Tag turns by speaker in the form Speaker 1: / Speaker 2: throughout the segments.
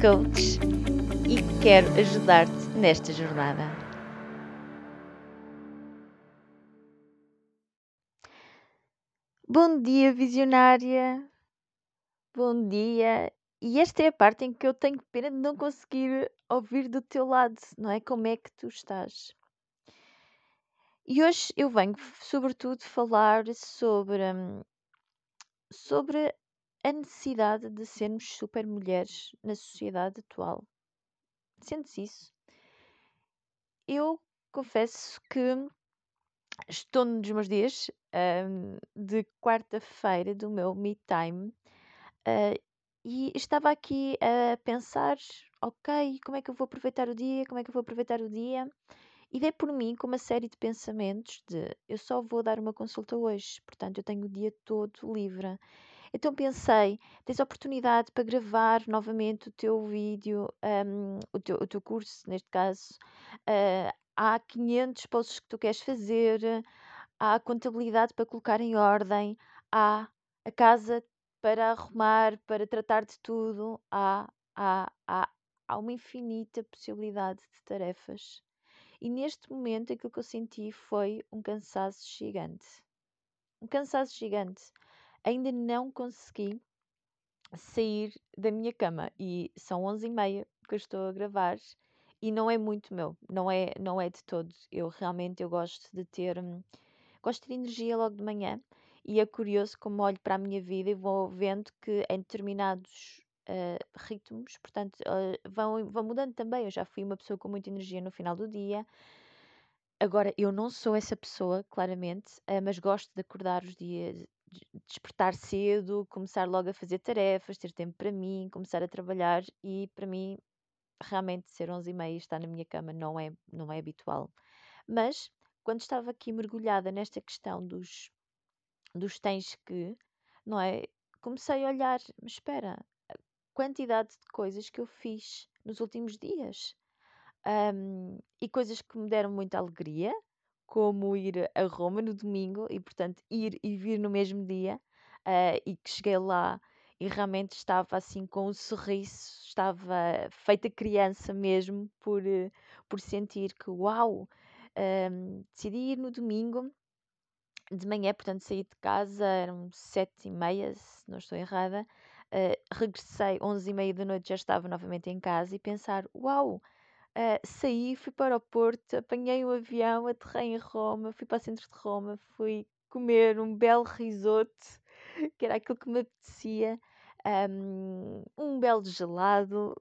Speaker 1: coach e quero ajudar-te nesta jornada. Bom dia, visionária! Bom dia! E esta é a parte em que eu tenho pena de não conseguir ouvir do teu lado, não é? Como é que tu estás? E hoje eu venho, sobretudo, falar sobre, hum, sobre a necessidade de sermos super mulheres na sociedade atual. Sentes isso? Eu confesso que estou num dos meus dias hum, de quarta-feira do meu me time ah, e estava aqui a pensar, ok, como é que eu vou aproveitar o dia? Como é que eu vou aproveitar o dia? E dei por mim com uma série de pensamentos de eu só vou dar uma consulta hoje, portanto eu tenho o dia todo livre. Então pensei, tens oportunidade para gravar novamente o teu vídeo, um, o, teu, o teu curso, neste caso. Uh, há 500 posts que tu queres fazer, há a contabilidade para colocar em ordem, há a casa para arrumar, para tratar de tudo, há, há, há, há uma infinita possibilidade de tarefas. E neste momento aquilo que eu senti foi um cansaço gigante. Um cansaço gigante. Ainda não consegui sair da minha cama e são 11h30 que eu estou a gravar e não é muito meu, não é, não é de todo. Eu realmente eu gosto de ter hum, gosto de energia logo de manhã e é curioso como olho para a minha vida e vou vendo que em determinados uh, ritmos, portanto, uh, vão, vão mudando também. Eu já fui uma pessoa com muita energia no final do dia. Agora, eu não sou essa pessoa, claramente, uh, mas gosto de acordar os dias, despertar cedo, começar logo a fazer tarefas, ter tempo para mim, começar a trabalhar e para mim realmente ser 11 e meia e estar na minha cama não é, não é habitual. Mas quando estava aqui mergulhada nesta questão dos, dos tens que, não é? Comecei a olhar, mas espera, a quantidade de coisas que eu fiz nos últimos dias. Um, e coisas que me deram muita alegria, como ir a Roma no domingo e, portanto, ir e vir no mesmo dia, uh, e que cheguei lá e realmente estava assim com um sorriso, estava feita criança mesmo por, uh, por sentir que, uau, um, decidi ir no domingo de manhã, portanto, saí de casa, eram sete e meia, se não estou errada. Uh, regressei, onze e meia da noite, já estava novamente em casa e pensar: uau, Uh, saí, fui para o Porto, apanhei um avião, aterrei em Roma, fui para o centro de Roma, fui comer um belo risoto, que era aquilo que me apetecia, um, um belo gelado,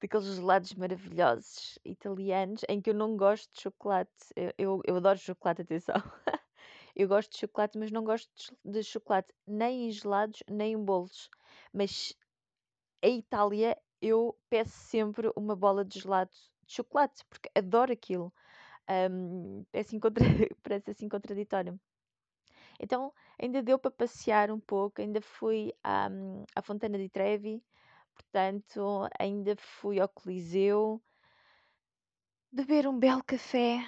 Speaker 1: daqueles gelados maravilhosos italianos, em que eu não gosto de chocolate. Eu, eu, eu adoro chocolate, atenção. eu gosto de chocolate, mas não gosto de chocolate nem em gelados, nem em bolos. Mas a Itália eu peço sempre uma bola de gelado de chocolate, porque adoro aquilo. Um, é assim contra... Parece assim contraditório. Então, ainda deu para passear um pouco, ainda fui à, à Fontana di Trevi, portanto, ainda fui ao Coliseu, beber um belo café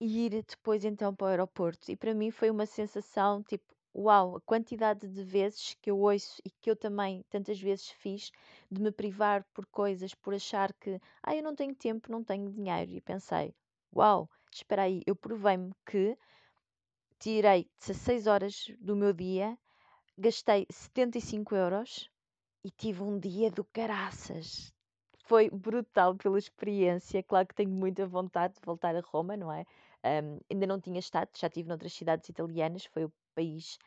Speaker 1: e ir depois então para o aeroporto. E para mim foi uma sensação tipo, uau, a quantidade de vezes que eu ouço e que eu também tantas vezes fiz de me privar por coisas, por achar que, ah, eu não tenho tempo, não tenho dinheiro. E pensei, uau, espera aí, eu provei-me que tirei 16 horas do meu dia, gastei 75 euros e tive um dia do caraças. Foi brutal pela experiência. Claro que tenho muita vontade de voltar a Roma, não é? Um, ainda não tinha estado, já estive noutras cidades italianas, foi o país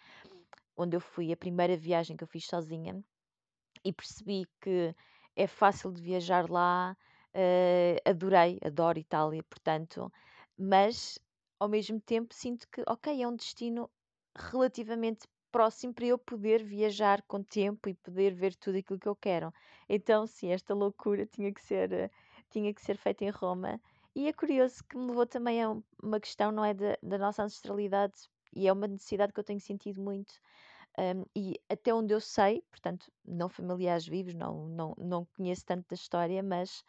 Speaker 1: onde eu fui, a primeira viagem que eu fiz sozinha, e percebi que é fácil de viajar lá. Uh, adorei, adoro Itália, portanto, mas ao mesmo tempo sinto que, ok, é um destino relativamente próximo para eu poder viajar com tempo e poder ver tudo aquilo que eu quero. Então, sim, esta loucura tinha que ser, tinha que ser feita em Roma. E é curioso que me levou também a uma questão, não é, da, da nossa ancestralidade, e é uma necessidade que eu tenho sentido muito. Um, e até onde eu sei, portanto, não familiares vivos, não, não, não conheço tanto da história, mas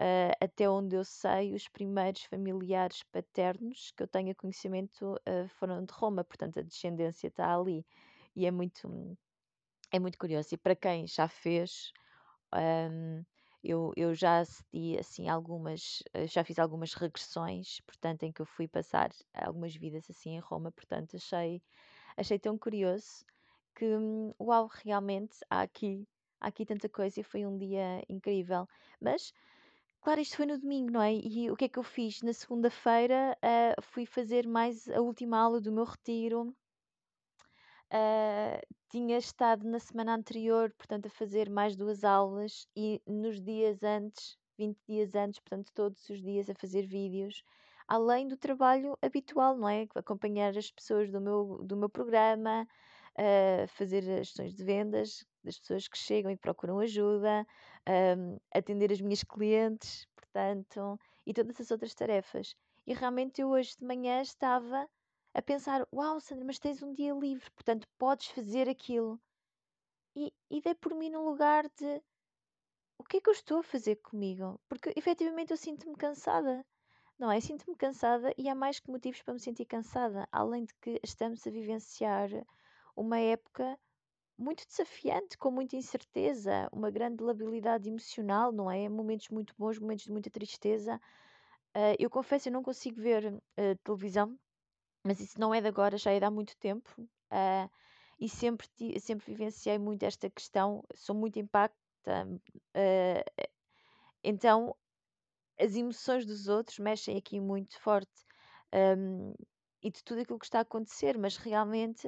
Speaker 1: uh, até onde eu sei, os primeiros familiares paternos que eu tenho conhecimento uh, foram de Roma, portanto, a descendência está ali. E é muito, é muito curioso. E para quem já fez, um, eu, eu já acedi assim algumas, eh, já fiz algumas regressões, portanto, em que eu fui passar algumas vidas assim em Roma, portanto, achei, achei tão curioso que, hum, uau, realmente há aqui, há aqui tanta coisa e foi um dia incrível. Mas, claro, isto foi no domingo, não é? E o que é que eu fiz? Na segunda-feira, uh, fui fazer mais a última aula do meu retiro. Uh, tinha estado na semana anterior, portanto, a fazer mais duas aulas e nos dias antes, 20 dias antes, portanto, todos os dias a fazer vídeos, além do trabalho habitual, não é? Acompanhar as pessoas do meu, do meu programa, uh, fazer as sessões de vendas das pessoas que chegam e procuram ajuda, um, atender as minhas clientes, portanto, e todas as outras tarefas. E realmente eu hoje de manhã estava a pensar: Uau, Sandra, mas tens um dia livre, portanto podes fazer aquilo. E, e dei por mim no lugar de o que é que eu estou a fazer comigo? Porque efetivamente eu sinto-me cansada. Não é? Sinto-me cansada e há mais que motivos para me sentir cansada. Além de que estamos a vivenciar uma época muito desafiante, com muita incerteza, uma grande labilidade emocional, não é? Momentos muito bons, momentos de muita tristeza. Uh, eu confesso, eu não consigo ver uh, televisão mas isso não é de agora, já é de há muito tempo. Uh, e sempre, sempre vivenciei muito esta questão, sou muito impacta. Uh, então, as emoções dos outros mexem aqui muito forte. Um, e de tudo aquilo que está a acontecer, mas realmente,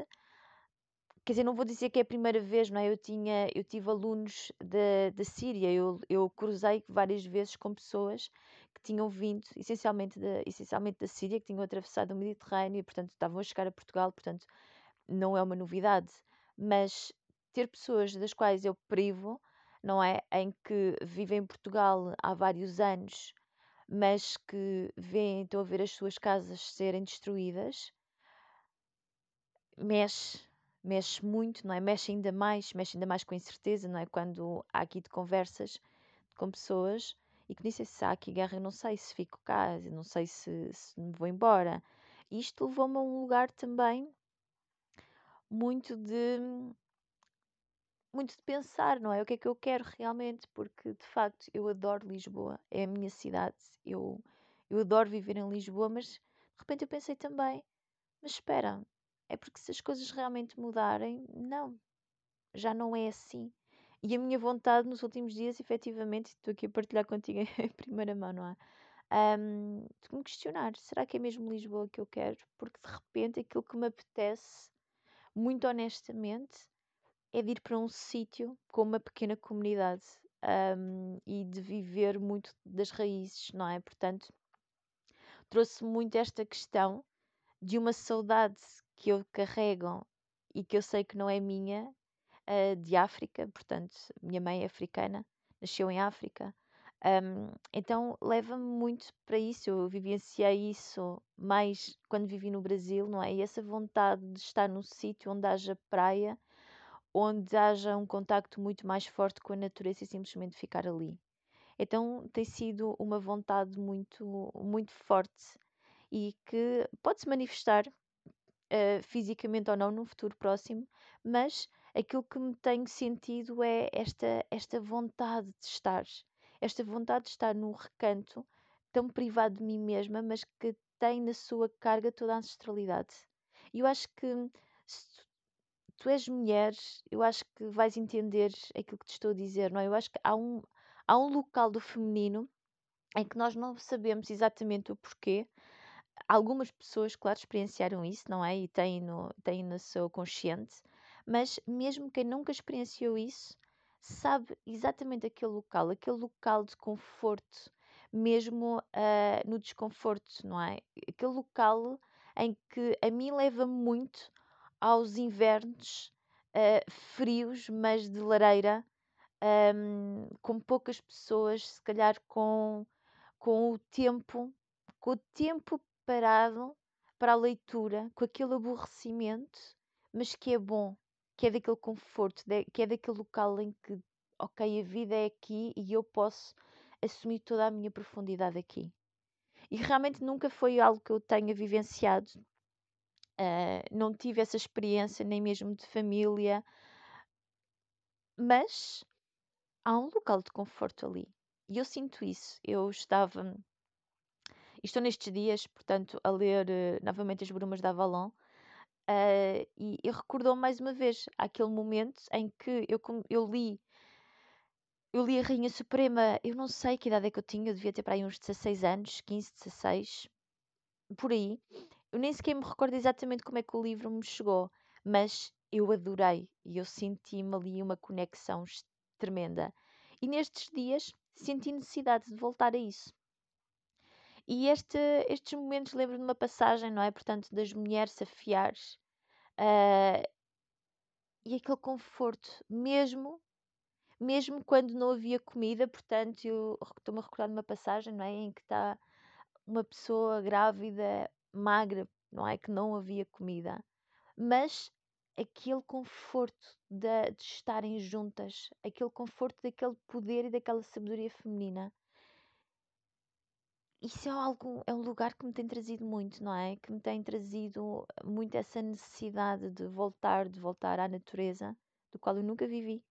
Speaker 1: quer dizer, não vou dizer que é a primeira vez, não é? Eu, tinha, eu tive alunos da, da Síria, eu, eu cruzei várias vezes com pessoas tinham vindo essencialmente da, essencialmente da Síria, que tinham atravessado o Mediterrâneo e, portanto, estavam a chegar a Portugal, portanto, não é uma novidade. Mas ter pessoas das quais eu privo, não é? Em que vivem em Portugal há vários anos, mas que vêm, estão a ver as suas casas serem destruídas, mexe, mexe muito, não é? Mexe ainda mais, mexe ainda mais com incerteza, não é? Quando há aqui de conversas com pessoas e que disse se há aqui guerra, eu não sei se fico cá, não sei se, se me vou embora. E isto levou-me a um lugar também muito de muito de pensar, não é? O que é que eu quero realmente, porque de facto eu adoro Lisboa, é a minha cidade, eu, eu adoro viver em Lisboa, mas de repente eu pensei também, mas espera, é porque se as coisas realmente mudarem, não, já não é assim. E a minha vontade nos últimos dias, efetivamente, estou aqui a partilhar contigo em primeira mão, não é? Um, de me questionar, será que é mesmo Lisboa que eu quero? Porque de repente aquilo que me apetece, muito honestamente, é de ir para um sítio com uma pequena comunidade um, e de viver muito das raízes, não é? Portanto, trouxe muito esta questão de uma saudade que eu carrego e que eu sei que não é minha, uh, de África, portanto, minha mãe é africana, nasceu em África. Um, então leva-me muito para isso. Eu vivenciei isso mais quando vivi no Brasil, não é? E essa vontade de estar num sítio onde haja praia, onde haja um contacto muito mais forte com a natureza e simplesmente ficar ali. Então tem sido uma vontade muito, muito forte e que pode se manifestar uh, fisicamente ou não num futuro próximo, mas aquilo que me tenho sentido é esta, esta vontade de estar, esta vontade de estar num recanto tão privado de mim mesma, mas que tem na sua carga toda a ancestralidade. E eu acho que se tu és mulher, eu acho que vais entender aquilo que te estou a dizer, não é? Eu acho que há um, há um local do feminino em que nós não sabemos exatamente o porquê, algumas pessoas, claro, experienciaram isso, não é? E têm no, têm no seu consciente, mas mesmo quem nunca experienciou isso, sabe exatamente aquele local, aquele local de conforto, mesmo uh, no desconforto, não é? Aquele local em que a mim leva muito aos invernos uh, frios, mas de lareira, um, com poucas pessoas, se calhar com, com o tempo, com o tempo parado para a leitura, com aquele aborrecimento, mas que é bom, que é daquele conforto, que é daquele local em que, ok, a vida é aqui e eu posso assumir toda a minha profundidade aqui. E realmente nunca foi algo que eu tenha vivenciado. Uh, não tive essa experiência, nem mesmo de família, mas há um local de conforto ali. E eu sinto isso. Eu estava. Estou nestes dias, portanto, a ler uh, novamente As Brumas da Avalon. Uh, e, e recordou mais uma vez aquele momento em que eu, eu li eu li a Rainha Suprema, eu não sei que idade é que eu tinha, eu devia ter para aí uns 16 anos, 15, 16, por aí. Eu nem sequer me recordo exatamente como é que o livro me chegou, mas eu adorei e eu senti-me ali uma conexão tremenda. E nestes dias senti necessidade de voltar a isso. E este, estes momentos lembro de uma passagem, não é? Portanto, das mulheres a uh, e aquele conforto, mesmo mesmo quando não havia comida, portanto, eu estou-me a recordar de uma passagem, não é? Em que está uma pessoa grávida, magra, não é? Que não havia comida, mas aquele conforto de, de estarem juntas, aquele conforto daquele poder e daquela sabedoria feminina. Isso é algo, é um lugar que me tem trazido muito, não é? Que me tem trazido muito essa necessidade de voltar, de voltar à natureza, do qual eu nunca vivi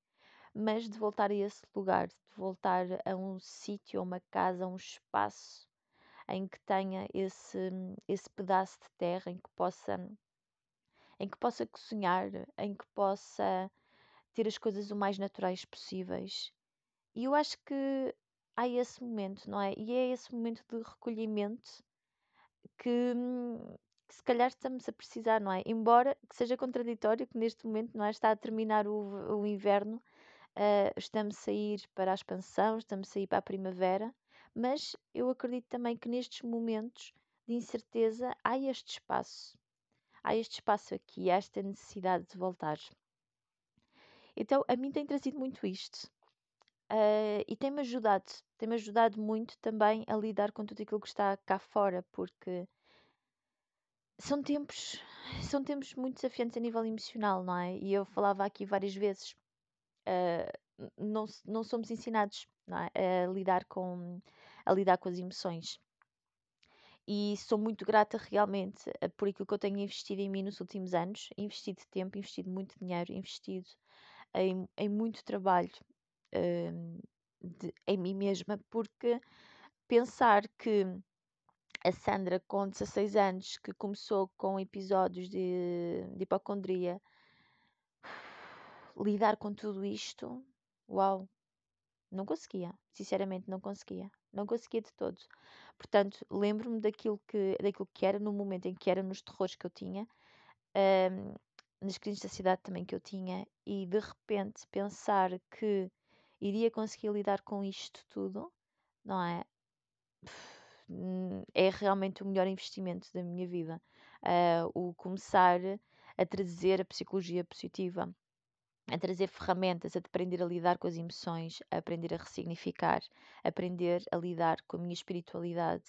Speaker 1: mas de voltar a esse lugar, de voltar a um sítio, a uma casa, a um espaço em que tenha esse, esse pedaço de terra em que possa em que possa cozinhar, em que possa ter as coisas o mais naturais possíveis. E eu acho que há esse momento, não é? E é esse momento de recolhimento que, que se calhar estamos a precisar, não é? Embora que seja contraditório que neste momento não é? está a terminar o, o inverno Uh, estamos a sair para a expansão, estamos a sair para a primavera, mas eu acredito também que nestes momentos de incerteza há este espaço, há este espaço aqui, há esta necessidade de voltar. Então, a mim tem trazido muito isto. Uh, e tem-me ajudado, tem-me ajudado muito também a lidar com tudo aquilo que está cá fora, porque são tempos, são tempos muito desafiantes a nível emocional, não é? E eu falava aqui várias vezes, uh, não, não somos ensinados não é? a, lidar com, a lidar com as emoções. E sou muito grata realmente eh, por aquilo que eu tenho investido em mim nos últimos anos, investido tempo, investido muito dinheiro, investido em, em muito trabalho de, em mim mesma, porque pensar que a Sandra, com 16 anos, que começou com episódios de, de hipocondria, lidar com tudo isto, uau, não conseguia, sinceramente não conseguia, não conseguia de todo. Portanto, lembro-me daquilo que, daquilo que era no momento em que era, nos terrores que eu tinha, um, nas crises da cidade também que eu tinha, e de repente pensar que iria conseguir lidar com isto tudo, não é? É realmente o melhor investimento da minha vida. Uh, o começar a trazer a psicologia positiva a trazer ferramentas, a aprender a lidar com as emoções, a aprender a ressignificar, a aprender a lidar com a minha espiritualidade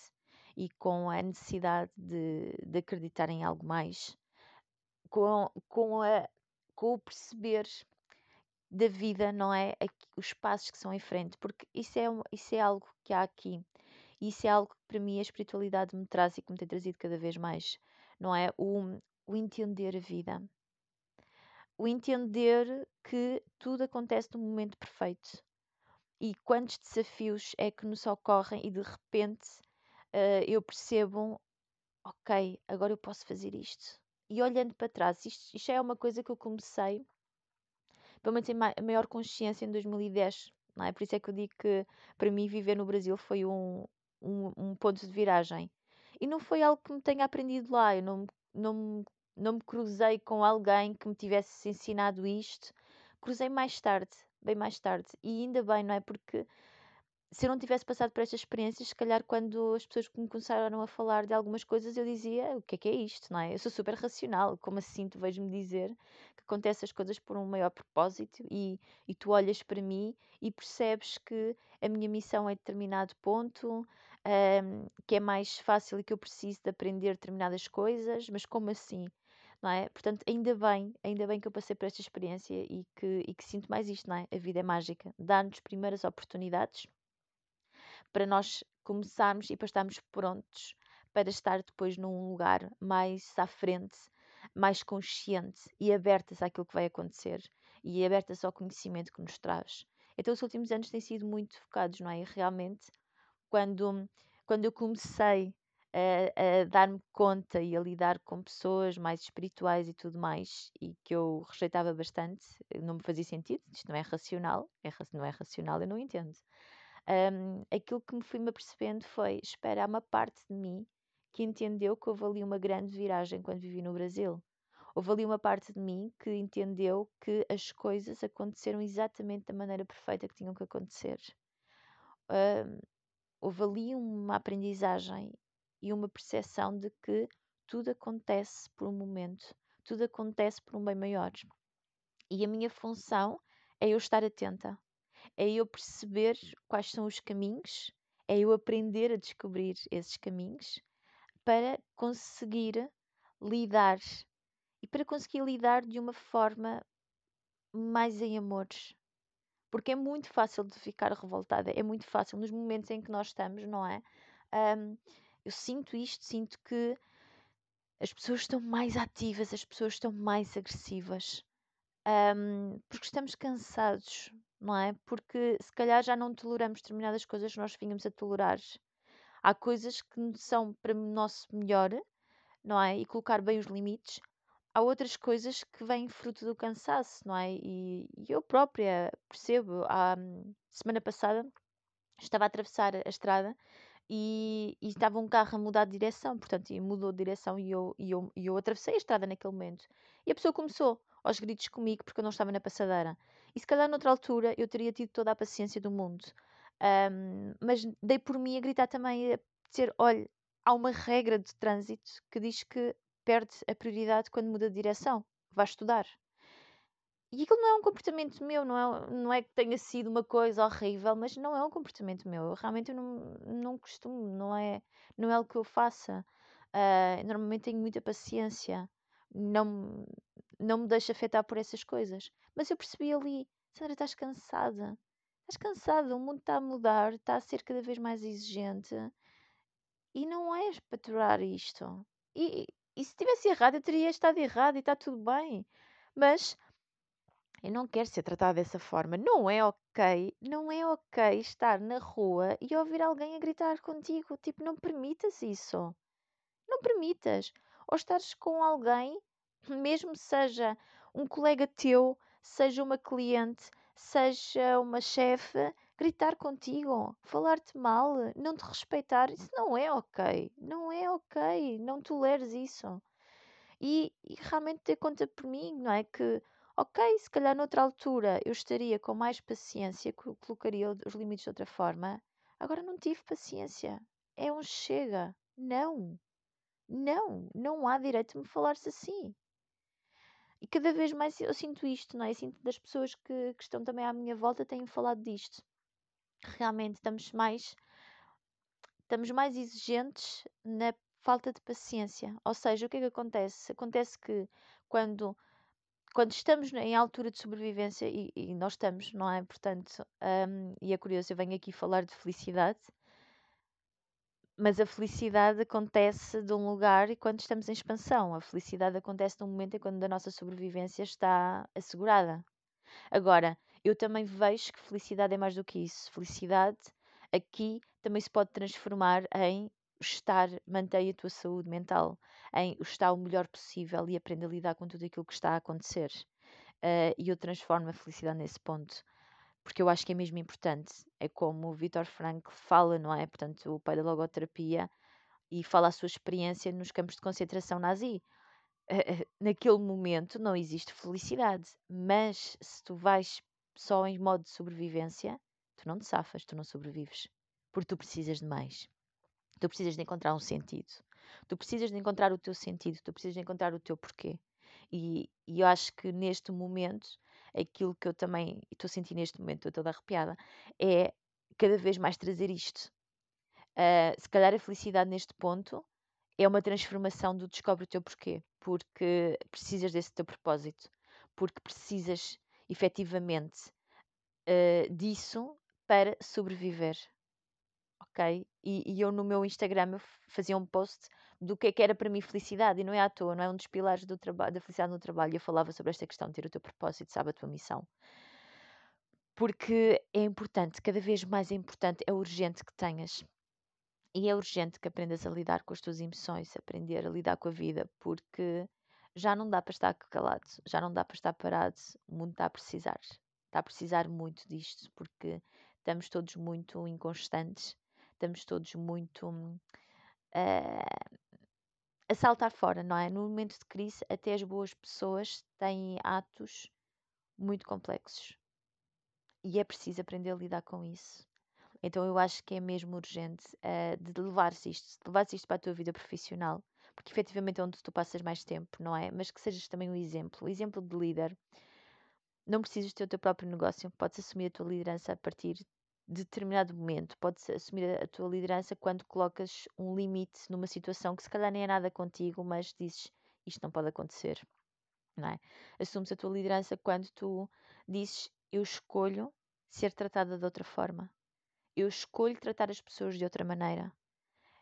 Speaker 1: e com a necessidade de, de acreditar em algo mais, com, com, a, com o perceber da vida, não é? Os passos que são em frente, porque isso é, isso é algo que há aqui. E isso é algo que para mim a espiritualidade me traz e que me tem trazido cada vez mais, não é? O, o entender a vida o entender que tudo acontece no momento perfeito. E quantos desafios é que nos ocorrem e de repente uh, eu percebo, ok, agora eu posso fazer isto. E olhando para trás, isto, isto é uma coisa que eu comecei, pelo menos em maior consciência em 2010. Não é? Por isso é que eu digo que para mim viver no Brasil foi um, um, um ponto de viragem. E não foi algo que me tenha aprendido lá. Eu não, não não me cruzei com alguém que me tivesse ensinado isto. Cruzei mais tarde, bem mais tarde. E ainda bem, não é? Porque se eu não tivesse passado por estas experiências, se calhar quando as pessoas me começaram a falar de algumas coisas, eu dizia: o que é que é isto, não é? Eu sou super racional, como assim tu vejo-me dizer que acontecem as coisas por um maior propósito e, e tu olhas para mim e percebes que a minha missão é determinado ponto, um, que é mais fácil e que eu preciso de aprender determinadas coisas, mas como assim? Não é? Portanto, ainda bem, ainda bem que eu passei por esta experiência e que, e que sinto mais isto, não é? A vida é mágica, dá-nos primeiras oportunidades para nós começarmos e para estarmos prontos para estar depois num lugar mais à frente, mais consciente e abertas àquilo que vai acontecer e abertas ao conhecimento que nos traz. Então, os últimos anos têm sido muito focados, não é? E realmente, quando, quando eu comecei a, a dar-me conta e a lidar com pessoas mais espirituais e tudo mais, e que eu rejeitava bastante, não me fazia sentido, isto não é racional, é, não é racional, eu não entendo um, aquilo que me fui-me apercebendo foi: espera, há uma parte de mim que entendeu que houve ali uma grande viragem quando vivi no Brasil. Houve ali uma parte de mim que entendeu que as coisas aconteceram exatamente da maneira perfeita que tinham que acontecer. Um, houve ali uma aprendizagem e uma percepção de que tudo acontece por um momento, tudo acontece por um bem maior. E a minha função é eu estar atenta, é eu perceber quais são os caminhos, é eu aprender a descobrir esses caminhos para conseguir lidar e para conseguir lidar de uma forma mais em amores. Porque é muito fácil de ficar revoltada, é muito fácil nos momentos em que nós estamos, não é? Um, eu sinto isto, sinto que as pessoas estão mais ativas, as pessoas estão mais agressivas, um, porque estamos cansados, não é? Porque se calhar já não toleramos determinadas coisas que nós vínhamos a tolerar. Há coisas que são para o nosso melhor, não é? E colocar bem os limites. Há outras coisas que vêm fruto do cansaço, não é? E, e eu própria percebo. Há, semana passada estava a atravessar a estrada e, e, estava um carro a mudar de direção, portanto, mudou de direção e eu, e, eu, e eu atravessei a estrada naquele momento. E a pessoa começou aos gritos comigo porque eu não estava na passadeira. E se calhar noutra altura eu teria tido toda a paciência do mundo. Um, mas dei por mim a gritar também, a dizer: olha, há uma regra de trânsito que diz que perde a prioridade quando muda de direção. Vai estudar. E aquilo não é um comportamento meu, não é, não é que tenha sido uma coisa horrível, mas não é um comportamento meu. Eu, realmente eu não, não costumo, não é, não é o que eu faça. Uh, normalmente tenho muita paciência, não, não me deixo afetar por essas coisas. Mas eu percebi ali, Sandra, estás cansada. Estás cansada, o mundo está a mudar, está a ser cada vez mais exigente. E não és para aturar isto. E, e se tivesse errado, eu teria estado errado e está tudo bem. Mas eu não quero ser tratada dessa forma. Não é ok, não é ok estar na rua e ouvir alguém a gritar contigo. Tipo, não permitas isso. Não permitas. Ou estares com alguém, mesmo seja um colega teu, seja uma cliente, seja uma chefe, gritar contigo, falar-te mal, não te respeitar, isso não é ok. Não é ok. Não toleres isso. E, e realmente ter conta por mim, não é? Que, ok, se calhar noutra altura eu estaria com mais paciência, colocaria os limites de outra forma. Agora não tive paciência. É um chega. Não. Não. Não há direito de me falar-se assim. E cada vez mais eu sinto isto, não é? Eu sinto das pessoas que, que estão também à minha volta têm falado disto. Realmente estamos mais estamos mais exigentes na falta de paciência. Ou seja, o que é que acontece? Acontece que quando quando estamos em altura de sobrevivência, e, e nós estamos, não é? Portanto, um, e é curioso, eu venho aqui falar de felicidade, mas a felicidade acontece de um lugar e quando estamos em expansão. A felicidade acontece num momento em quando a nossa sobrevivência está assegurada. Agora, eu também vejo que felicidade é mais do que isso. Felicidade aqui também se pode transformar em estar, mantém a tua saúde mental, em estar o melhor possível e aprender a lidar com tudo aquilo que está a acontecer. Uh, e eu transformo a felicidade nesse ponto porque eu acho que é mesmo importante. É como o Viktor Frankl fala, não é? Portanto, o pai da logoterapia, e fala a sua experiência nos campos de concentração nazi. Naquele momento não existe felicidade, mas se tu vais só em modo de sobrevivência, Tu não te safas, tu não sobrevives. Porque tu precisas de mais. Tu precisas de encontrar um sentido. Tu precisas de encontrar o teu sentido, tu precisas de encontrar o teu porquê. E, e eu acho que neste momento, aquilo que eu também estou a sentir neste momento, estou toda arrepiada, é cada vez mais trazer isto. Uh, se calhar a felicidade neste ponto é uma transformação do descobre o teu porquê, porque precisas desse teu propósito, porque precisas efetivamente uh, disso para sobreviver. Ok? E, e, eu no meu Instagram fazia um post do que é que era para mim felicidade, e não é à toa, não é um dos pilares do da felicidade no trabalho. Eu falava sobre esta questão de ter o teu propósito, sabe a tua missão. Porque é importante, cada vez mais é importante, é urgente que tenhas. E é urgente que aprendas a lidar com as tuas emoções, aprender a lidar com a vida, porque já não dá para estar calado, já não dá para estar parado, o mundo está a precisar. Está a precisar muito disto, porque estamos todos muito inconstantes, estamos todos muito uh, a saltar fora, não é? No momento de crise, até as boas pessoas têm atos muito complexos. E é preciso aprender a lidar com isso. Então eu acho que é mesmo urgente uh, de levares isto, de levares isto para a tua vida profissional, porque efetivamente é onde tu passas mais tempo, não é? Mas que sejas também um exemplo, um exemplo de líder. Não precisas ter o teu próprio negócio, podes assumir a tua liderança a partir determinado momento. Podes assumir a tua liderança quando colocas um limite numa situação que se calhar nem é nada contigo, mas dizes isto não pode acontecer. Não é? Assumes a tua liderança quando tu dizes eu escolho ser tratada de outra forma. Eu escolho tratar as pessoas de outra maneira.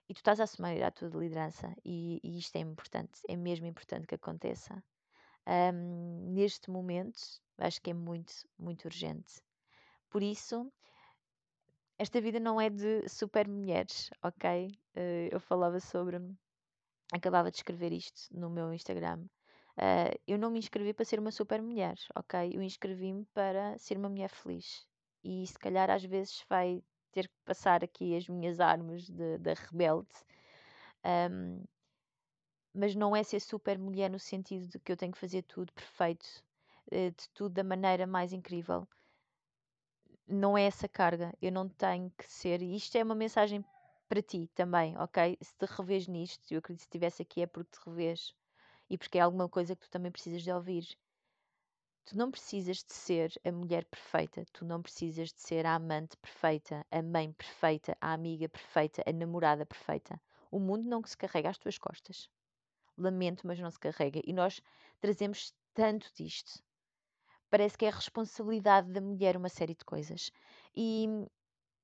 Speaker 1: E tu estás a assumir a tua liderança e, e isto é importante, é mesmo importante que aconteça. Um, neste momento, acho que é muito, muito urgente. Por isso, esta vida não é de super mulheres, ok? Uh, eu falava sobre. Acabava de escrever isto no meu Instagram. Uh, eu não me inscrevi para ser uma super mulher, ok? Eu inscrevi-me para ser uma mulher feliz. E se calhar às vezes vai ter que passar aqui as minhas armas da rebelde. Um, mas não é ser super mulher no sentido de que eu tenho que fazer tudo perfeito, uh, de tudo da maneira mais incrível não é essa carga. Eu não tenho que ser. E isto é uma mensagem para ti também, ok? Se te revês nisto, eu acredito que se estivesse aqui é porque te revês e porque é alguma coisa que tu também precisas de ouvir. Tu não precisas de ser a mulher perfeita, tu não precisas de ser a amante perfeita, a mãe perfeita, a amiga perfeita, a namorada perfeita. O mundo não se carrega às tuas costas. Lamento, mas não se carrega. E nós trazemos tanto disto parece que é a responsabilidade da mulher uma série de coisas. E,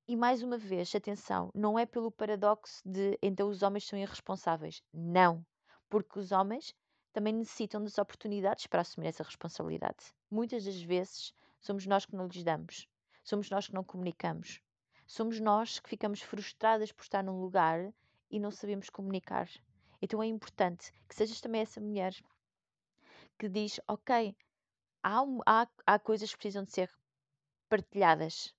Speaker 1: e mais uma vez, atenção, não é pelo paradoxo de então os homens são irresponsáveis. Não. Porque os homens também necessitam das oportunidades para assumir essa responsabilidade. Muitas das vezes somos nós que não lhes damos. Somos nós que não comunicamos. Somos nós que ficamos frustradas por estar num lugar e não sabemos comunicar. Então é importante que sejas também essa mulher que diz: Ok, há, há, há coisas que precisam de ser partilhadas.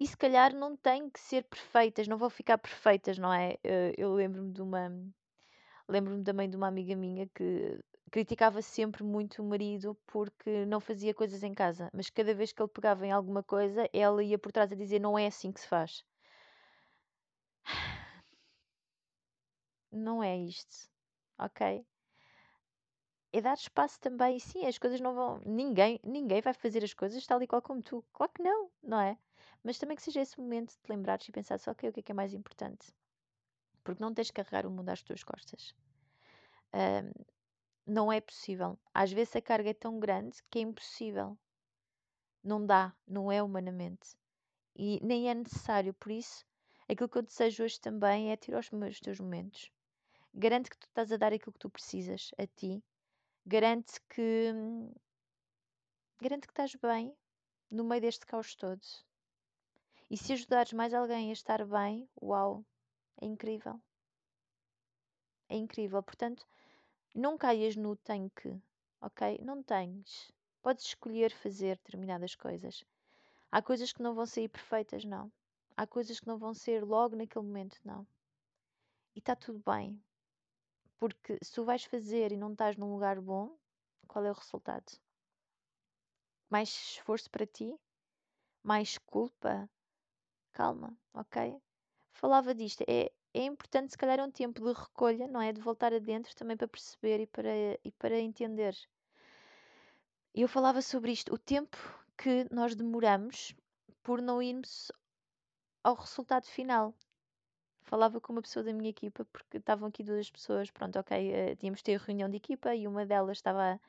Speaker 1: E se calhar não têm que ser perfeitas, não vão ficar perfeitas, não é? Eh, eu lembro-me de uma. Lembro-me também de uma amiga minha que criticava sempre muito o marido porque não fazia coisas em casa, mas cada vez que ele pegava em alguma coisa, ela ia por trás a dizer: Não é assim que se faz. Não é isto, ok? É dar espaço também. Sim, as coisas não vão. Ninguém, ninguém vai fazer as coisas tal e qual como tu. Claro que não, não é? Mas também que seja esse momento de te lembrares e pensar só, ok, o que é que é mais importante? Porque não tens de carregar o mundo às tuas costas. Um, não é possível. Às vezes a carga é tão grande que é impossível. Não dá, não é humanamente. E nem é necessário. Por isso, aquilo que eu desejo hoje também é tirar os, os teus momentos. Garante que tu estás a dar aquilo que tu precisas a ti garante que garante que estás bem no meio deste caos todo. E se ajudares mais alguém a estar bem, uau, é incrível. É incrível. Portanto, não caias no tanque, ok? Não tens. Podes escolher fazer determinadas coisas. Há coisas que não vão sair perfeitas, não. Há coisas que não vão ser logo naquele momento, não. E está tudo bem. Porque se tu vais fazer e não estás num lugar bom, qual é o resultado? Mais esforço para ti? Mais culpa? calma, ok? Falava disto. É, é importante, se calhar, um tempo de recolha, não é? De voltar adentro também para perceber e para, e para entender. Eu falava sobre isto, o tempo que nós demoramos por não irmos ao resultado final. Falava com uma pessoa da minha equipa, porque estavam aqui duas pessoas, pronto, ok, uh, tínhamos de ter reunião de equipa e uma delas estava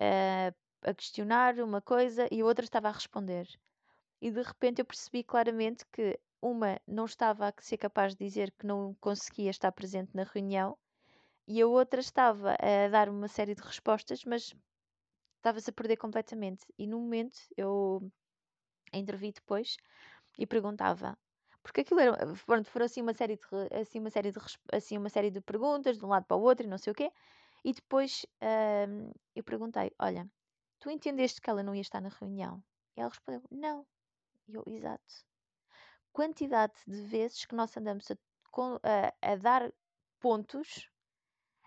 Speaker 1: uh, a questionar uma coisa e a outra estava a responder. E de repente eu percebi claramente que uma não estava a ser capaz de dizer que não conseguia estar presente na reunião e a outra estava a dar uma série de respostas, mas estava-se a perder completamente. E no momento eu intervi depois e perguntava porque aquilo era, pronto, foram assim uma série de assim uma série de assim uma série de perguntas de um lado para o outro e não sei o quê e depois hum, eu perguntei olha tu entendeste que ela não ia estar na reunião e ela respondeu não e eu exato quantidade de vezes que nós andamos a, a, a dar pontos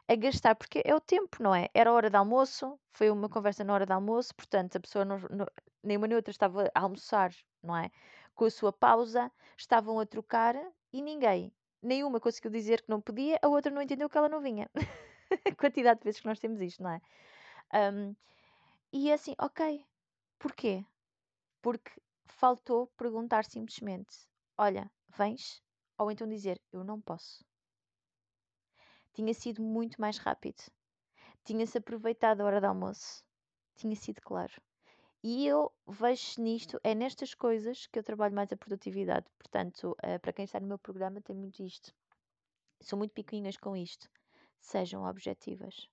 Speaker 1: a gastar, porque é o tempo, não é? Era hora de almoço, foi uma conversa na hora de almoço, portanto a pessoa não, não, nem uma nem outra estava a almoçar, não é? Com a sua pausa, estavam a trocar e ninguém, nenhuma conseguiu dizer que não podia, a outra não entendeu que ela não vinha. quantidade de vezes que nós temos isto, não é? Um, e é assim, ok, porquê? Porque faltou perguntar simplesmente: Olha, vens? Ou então dizer: Eu não posso tinha sido muito mais rápido. Tinha-se aproveitado a hora de almoço. Tinha sido claro. E eu vejo nisto, é nestas coisas que eu trabalho mais a produtividade. Portanto, uh, para quem está no meu programa, tem muito isto. Sou muito picuinhas com isto. Sejam objetivas.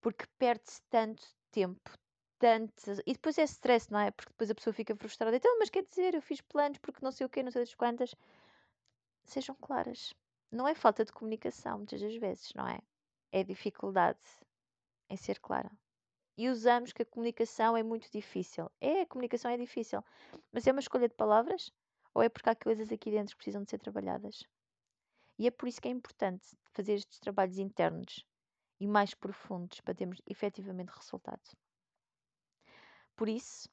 Speaker 1: Porque perde-se tanto tempo, tanto. E depois é stress, não é? Porque depois a pessoa fica frustrada. Então, mas quer dizer, eu fiz planos porque não sei o quê, não sei das quantas. Sejam claras. Não é falta de comunicação, muitas das vezes, não é? É dificuldade em ser clara. E usamos que a comunicação é muito difícil. É, a comunicação é difícil. Mas é uma escolha de palavras? Ou é porque há coisas aqui dentro que precisam de ser trabalhadas? E é por isso que é importante fazer estes trabalhos internos e mais profundos para termos efetivamente resultado. Por isso,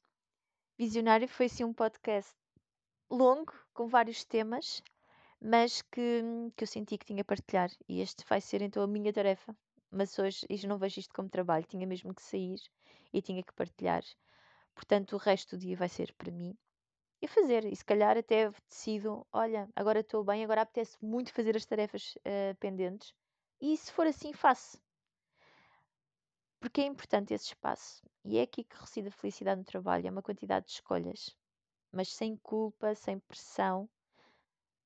Speaker 1: Visionário foi sim um podcast longo, com vários temas, mas que, que eu senti que tinha a partilhar. E este vai ser então a minha tarefa. Mas hoje eu não vejo isto como trabalho, tinha mesmo que sair e tinha que partilhar. Portanto, o resto do dia vai ser para mim e fazer. E se calhar até decido: olha, agora estou bem, agora apetece muito fazer as tarefas uh, pendentes. E se for assim, faço. Porque é importante esse espaço. E é aqui que reside a felicidade no trabalho: é uma quantidade de escolhas, mas sem culpa, sem pressão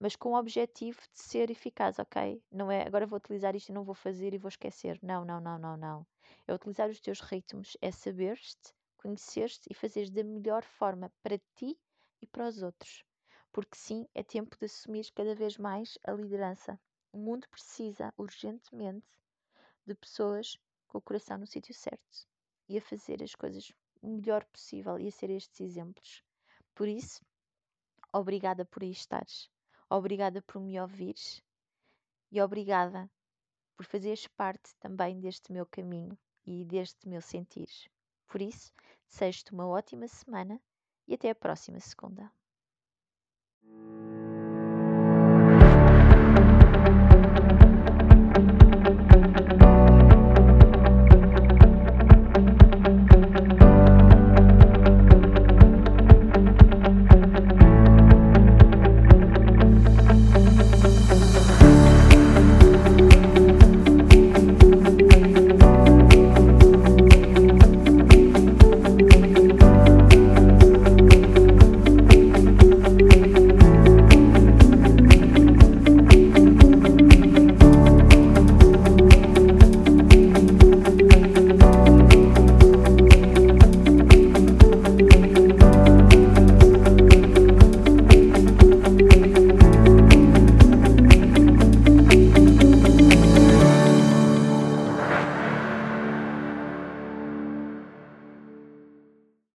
Speaker 1: mas com o objetivo de ser eficaz, ok? Não é agora vou utilizar isto e não vou fazer e vou esquecer. Não, não, não, não, não. É utilizar os teus ritmos, é saber-te, conhecer-te e fazeres da melhor forma para ti e para os outros. Porque sim, é tempo de assumir cada vez mais a liderança. O mundo precisa urgentemente de pessoas com o coração no sítio certo e a fazer as coisas o melhor possível e a ser estes exemplos. Por isso, obrigada por aí estares. Obrigada por me ouvires e obrigada por fazeres parte também deste meu caminho e deste meu sentir. Por isso, desejo-te uma ótima semana e até a próxima segunda.